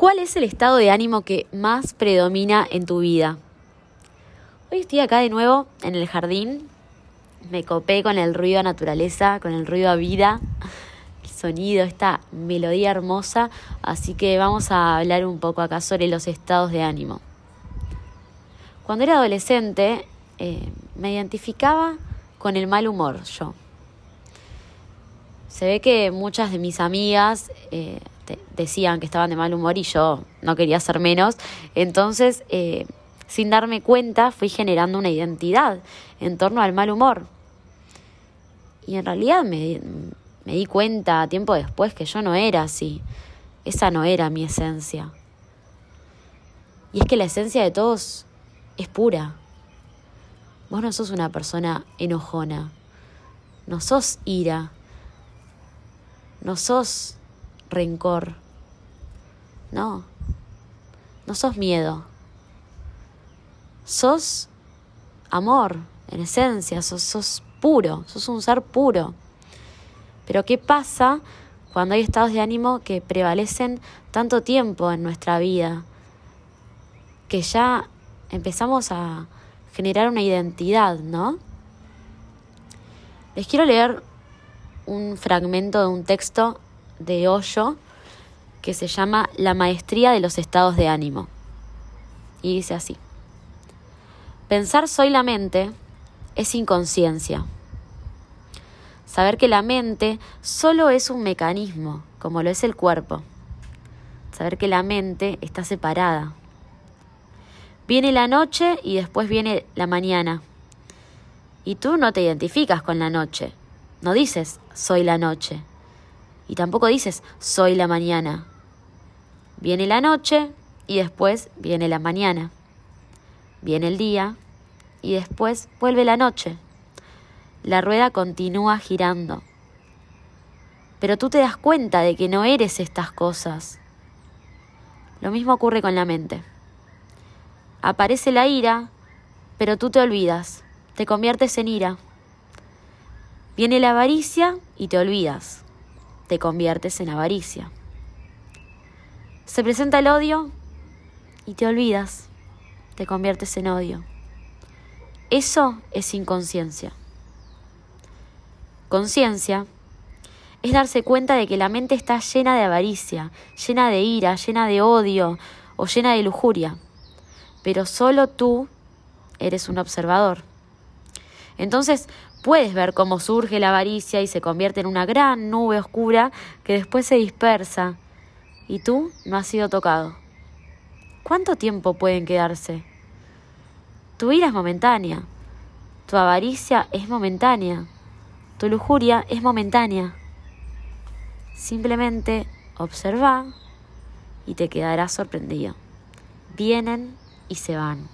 ¿Cuál es el estado de ánimo que más predomina en tu vida? Hoy estoy acá de nuevo en el jardín. Me copé con el ruido a naturaleza, con el ruido a vida, el sonido, esta melodía hermosa. Así que vamos a hablar un poco acá sobre los estados de ánimo. Cuando era adolescente eh, me identificaba con el mal humor yo. Se ve que muchas de mis amigas eh, decían que estaban de mal humor y yo no quería ser menos. Entonces, eh, sin darme cuenta, fui generando una identidad en torno al mal humor. Y en realidad me, me di cuenta tiempo después que yo no era así. Esa no era mi esencia. Y es que la esencia de todos es pura. Vos no sos una persona enojona. No sos ira. No sos rencor. No, no sos miedo. Sos amor, en esencia, sos, sos puro, sos un ser puro. Pero ¿qué pasa cuando hay estados de ánimo que prevalecen tanto tiempo en nuestra vida? Que ya empezamos a generar una identidad, ¿no? Les quiero leer un fragmento de un texto de Hoyo que se llama La maestría de los estados de ánimo. Y dice así. Pensar soy la mente es inconsciencia. Saber que la mente solo es un mecanismo, como lo es el cuerpo. Saber que la mente está separada. Viene la noche y después viene la mañana. Y tú no te identificas con la noche. No dices soy la noche. Y tampoco dices soy la mañana. Viene la noche y después viene la mañana. Viene el día y después vuelve la noche. La rueda continúa girando. Pero tú te das cuenta de que no eres estas cosas. Lo mismo ocurre con la mente. Aparece la ira, pero tú te olvidas, te conviertes en ira. Viene la avaricia y te olvidas te conviertes en avaricia. Se presenta el odio y te olvidas, te conviertes en odio. Eso es inconsciencia. Conciencia es darse cuenta de que la mente está llena de avaricia, llena de ira, llena de odio o llena de lujuria, pero solo tú eres un observador. Entonces, Puedes ver cómo surge la avaricia y se convierte en una gran nube oscura que después se dispersa y tú no has sido tocado. ¿Cuánto tiempo pueden quedarse? Tu ira es momentánea, tu avaricia es momentánea, tu lujuria es momentánea. Simplemente observa y te quedarás sorprendido. Vienen y se van.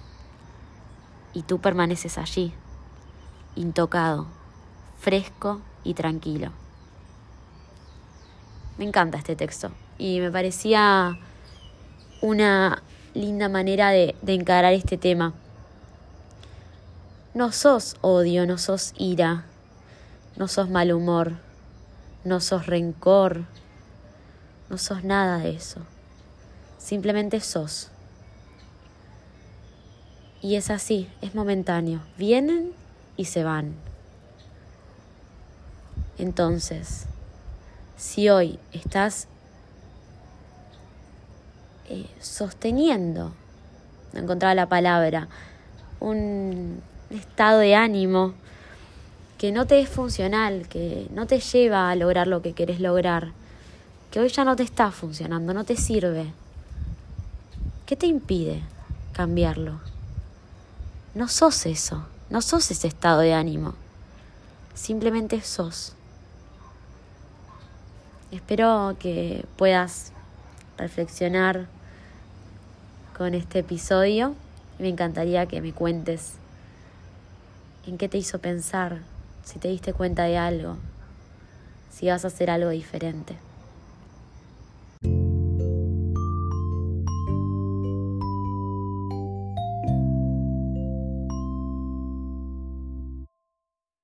Y tú permaneces allí intocado, fresco y tranquilo. Me encanta este texto y me parecía una linda manera de, encarar este tema. No sos odio, no sos ira, no sos mal humor, no sos rencor, no sos nada de eso. Simplemente sos. Y es así, es momentáneo. Vienen y se van. Entonces, si hoy estás eh, sosteniendo, no encontraba la palabra, un estado de ánimo que no te es funcional, que no te lleva a lograr lo que querés lograr, que hoy ya no te está funcionando, no te sirve, ¿qué te impide cambiarlo? No sos eso. No sos ese estado de ánimo, simplemente sos. Espero que puedas reflexionar con este episodio. Me encantaría que me cuentes en qué te hizo pensar, si te diste cuenta de algo, si vas a hacer algo diferente.